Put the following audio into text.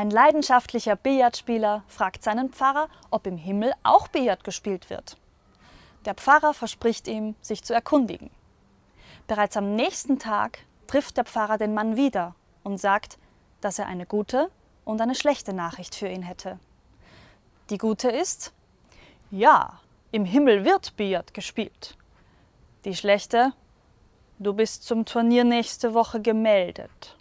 Ein leidenschaftlicher Billardspieler fragt seinen Pfarrer, ob im Himmel auch Billard gespielt wird. Der Pfarrer verspricht ihm, sich zu erkundigen. Bereits am nächsten Tag trifft der Pfarrer den Mann wieder und sagt, dass er eine gute und eine schlechte Nachricht für ihn hätte. Die gute ist, ja, im Himmel wird Billard gespielt. Die schlechte, du bist zum Turnier nächste Woche gemeldet.